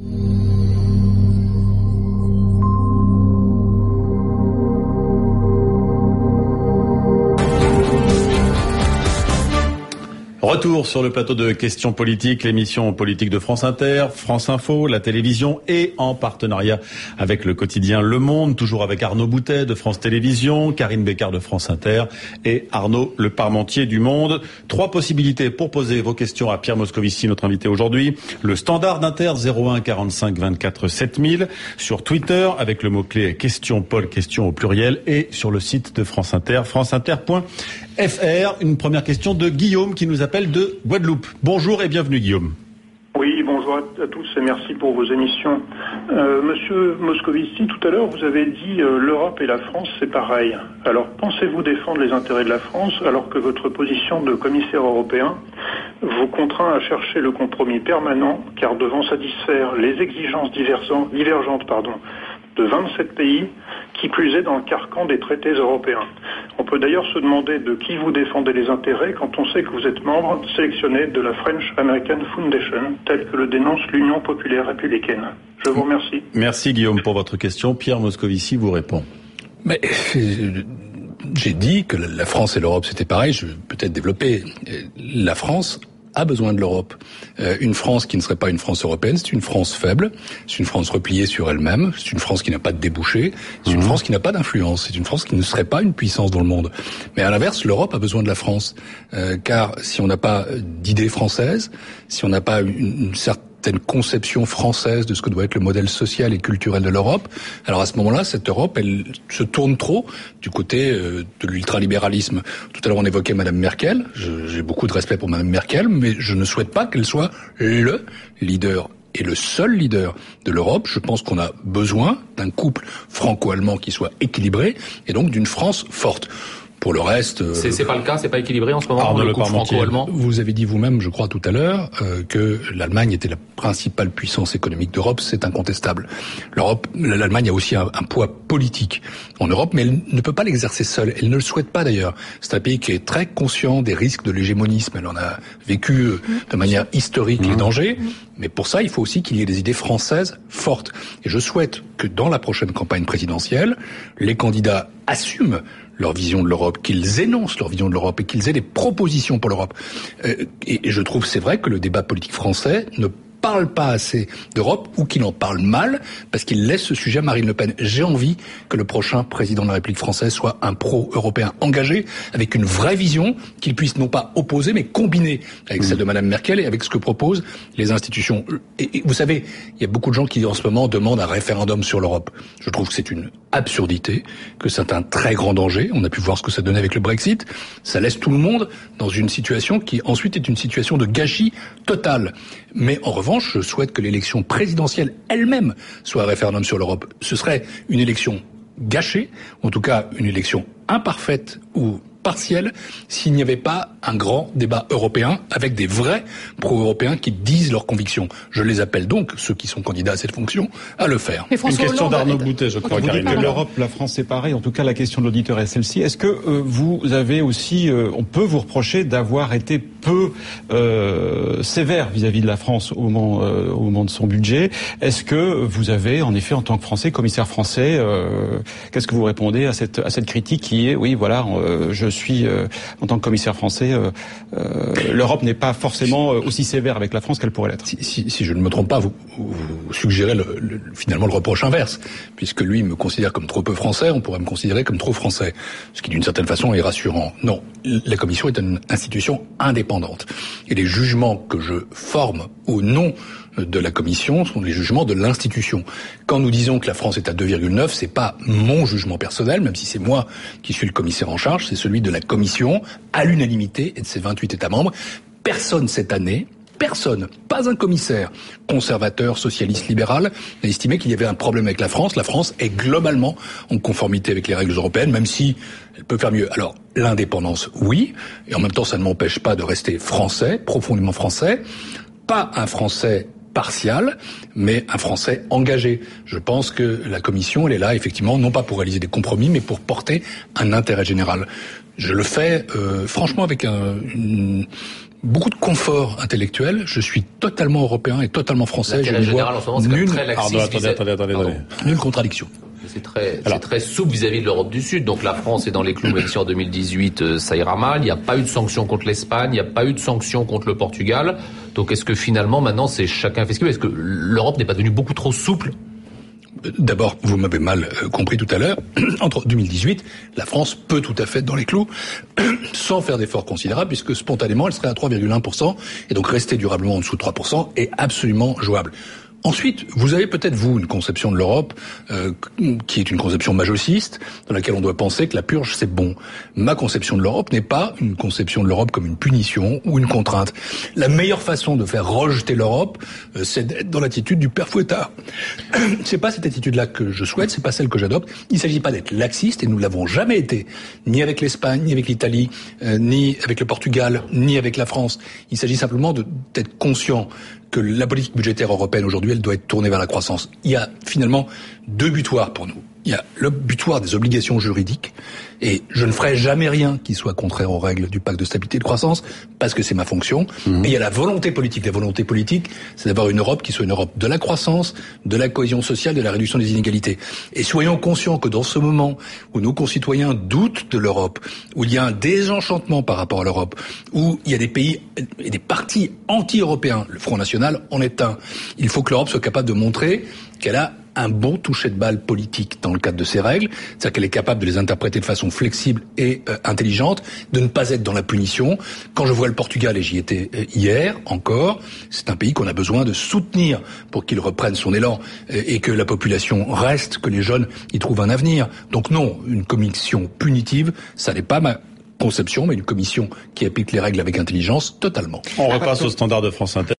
Mm-hmm. Retour sur le plateau de questions politiques, l'émission politique de France Inter, France Info, la télévision et en partenariat avec le quotidien Le Monde, toujours avec Arnaud Boutet de France Télévisions, Karine Bécard de France Inter et Arnaud Le Parmentier du Monde. Trois possibilités pour poser vos questions à Pierre Moscovici, notre invité aujourd'hui. Le standard d'Inter 01 45 24 7000 sur Twitter avec le mot-clé question Paul question au pluriel et sur le site de France Inter, franceinter.fr. Une première question de Guillaume qui nous appelle de Guadeloupe. Bonjour et bienvenue Guillaume. Oui, bonjour à, tous et merci pour vos émissions. Euh, Monsieur Moscovici, tout à l'heure, vous avez dit euh, l'Europe et la France, c'est pareil. Alors, pensez-vous défendre les intérêts de la France alors que votre position de commissaire européen vous contraint à chercher le compromis permanent, car devant satisfaire les exigences divergentes pardon, de 27 pays, qui plus est dans le carcan des traités européens? On peut d'ailleurs se demander de qui vous défendez les intérêts quand on sait que vous êtes membre sélectionné de la French American Foundation, tel que le dénonce l'Union populaire républicaine. Je vous remercie. Merci Guillaume pour votre question. Pierre Moscovici vous répond. Mais j'ai dit que la France et l'Europe c'était pareil. Je vais peut-être développer. La France a besoin de l'Europe. Euh, une France qui ne serait pas une France européenne, c'est une France faible, c'est une France repliée sur elle-même, c'est une France qui n'a pas de débouchés, c'est une mhm. France qui n'a pas d'influence, c'est une France qui ne serait pas une puissance dans le monde. Mais à l'inverse, l'Europe a besoin de la France, euh, car si on n'a pas d'idées françaises, si on n'a pas une, une certaine certaine conception française de ce que doit être le modèle social et culturel de l'Europe. Alors à ce moment-là, cette Europe, elle se tourne trop du côté euh, de l'ultralibéralisme. Tout à l'heure, on évoquait Madame Merkel. J'ai beaucoup de respect pour Madame Merkel, mais je ne souhaite pas qu'elle soit le leader et le seul leader de l'Europe. Je pense qu'on a besoin d'un couple franco-allemand qui soit équilibré et donc d'une France forte. Pour le reste, euh, c'est pas le cas, c'est pas équilibré en ce moment. le franco-allemand. Vous avez dit vous-même, je crois tout à l'heure, euh, que l'Allemagne était la principale puissance économique d'Europe. C'est incontestable. L'Europe, l'Allemagne a aussi un, poids politique en Europe, mais elle ne peut pas l'exercer seule. Elle ne le souhaite pas d'ailleurs. C'est un pays qui est très conscient des risques de l'hégémonisme. Elle en a vécu euh, de manière historique les mmh. dangers. Mais pour ça, il faut aussi qu'il y ait des idées françaises fortes. Et je souhaite que dans la prochaine campagne présidentielle, les candidats assument leur vision de l'Europe, qu'ils énoncent leur vision de l'Europe et qu'ils aient des propositions pour l'Europe. Euh, et, je trouve c'est vrai que le débat politique français ne parle pas assez d'Europe ou qu'il en parle mal parce qu'il laisse ce sujet à Marine Le Pen. J'ai envie que le prochain président de la République française soit un pro-européen engagé avec une vraie vision qu'il puisse non pas opposer mais combiner avec celle de Madame Merkel et avec ce que proposent les institutions. Et, vous savez, il y a beaucoup de gens qui en ce moment demandent un référendum sur l'Europe. Je trouve que c'est une absurdité, que c'est un très grand danger. On a pu voir ce que ça donnait avec le Brexit. Ça laisse tout le monde dans une situation qui ensuite est une situation de gâchis total. Mais en revanche, je souhaite que l'élection présidentielle elle-même soit un référendum sur l'Europe. Ce serait une élection gâchée, en tout cas une élection imparfaite ou partielle s'il n'y avait pas un grand débat européen avec des vrais pro-européens qui disent leurs convictions. Je les appelle donc, ceux qui sont candidats à cette fonction, à le faire. Une question d'Arnaud Boutet, je crois. Que l'Europe, la France, c'est pareil. En tout cas, la question de l'auditeur est celle-ci. Est-ce que euh, vous avez aussi, euh, on peut vous reprocher d'avoir été peu euh, sévère vis-à-vis de la France au moment, au moment de son budget? Est-ce que vous avez, en effet, en tant que Français, commissaire français, qu'est-ce que vous répondez à cette, à cette critique qui est, oui, voilà, je suis, en tant que commissaire français, euh, l'Europe n'est pas forcément euh, aussi sévère avec la France qu'elle pourrait l'être. Si, je ne me trompe pas, vous, suggérez finalement le reproche inverse, puisque lui me considère comme trop peu français, on pourrait me considérer comme trop français, ce qui d'une certaine façon est rassurant. Non, la Commission est une institution indépendante, et les jugements que je forme au nom de la Commission sont les jugements de l'institution. Quand nous disons que la France est à 2,9, c'est pas mon jugement personnel, même si c'est moi qui suis le commissaire en charge, c'est celui de la Commission, à l'unanimité et de ses 28 États membres. Personne cette année personne, pas un commissaire conservateur, socialiste, libéral, n'a estimé qu'il y avait un problème avec la France. La France est globalement en conformité avec les règles européennes, même si elle peut faire mieux. Alors, l'indépendance, oui, et en même temps, ça ne m'empêche pas de rester français, profondément français. Pas un français partial, mais un Français engagé. Je pense que la Commission, elle est là effectivement non pas pour réaliser des compromis, mais pour porter un intérêt général. Je le fais euh, franchement avec un, une, beaucoup de confort intellectuel. Je suis totalement européen et totalement français. Je ne vois nulle, nulle contradiction. C'est très, très souple vis-à-vis de l'Europe du Sud. Donc la France est dans les clous, même si en 2018 euh, ça ira mal. Il n'y a pas eu de sanctions contre l'Espagne, il n'y a pas eu de sanctions contre le Portugal. Donc est-ce que finalement maintenant c'est chacun fait ce qu'il veut? Est-ce que l'Europe n'est pas devenue beaucoup trop souple D'abord, vous m'avez mal euh, compris tout à l'heure. Entre 2018, la France peut tout à fait être dans les clous, sans faire d'efforts considérables, puisque spontanément, elle serait à 3,1%, et donc rester durablement en dessous de 3% est absolument jouable. Ensuite, vous avez peut-être, vous, une conception de l'Europe euh, qui est une conception majociste, dans laquelle on doit penser que la purge, c'est bon. Ma conception de l'Europe n'est pas une conception de l'Europe comme une punition ou une contrainte. La meilleure façon de faire rejeter l'Europe, euh, c'est d'être dans l'attitude du père fouettard. c'est pas cette attitude-là que je souhaite, c'est pas celle que j'adopte. Il s'agit pas d'être laxiste, et nous l'avons jamais été, ni avec l'Espagne, ni avec l'Italie, euh, ni avec le Portugal, ni avec la France. Il s'agit simplement d'être conscient que la politique budgétaire européenne aujourd'hui, elle doit être tournée vers la croissance. Il y a finalement deux butoirs pour nous. Il y a le butoir des obligations juridiques, et je ne ferai jamais rien qui soit contraire aux règles du pacte de stabilité et de croissance, parce que c'est ma fonction. Mhm. Et il y a la volonté politique. La volonté politique, c'est d'avoir une Europe qui soit une Europe de la croissance, de la cohésion sociale, de la réduction des inégalités. Et soyons conscients que dans ce moment où nos concitoyens doutent de l'Europe, où il y a un désenchantement par rapport à l'Europe, où il y a des pays et des partis anti-européens, le Front National en est un, il faut que l'Europe soit capable de montrer qu'elle a un bon toucher de balle politique dans le cadre de ces règles, c'est-à-dire qu'elle est capable de les interpréter de façon flexible et euh, intelligente, de ne pas être dans la punition. Quand je vois le Portugal, et j'y étais euh, hier encore, c'est un pays qu'on a besoin de soutenir pour qu'il reprenne son élan euh, et que la population reste, que les jeunes y trouvent un avenir. Donc non, une commission punitive, ça n'est pas ma conception, mais une commission qui applique les règles avec intelligence, totalement. On repasse au standard de France Inter.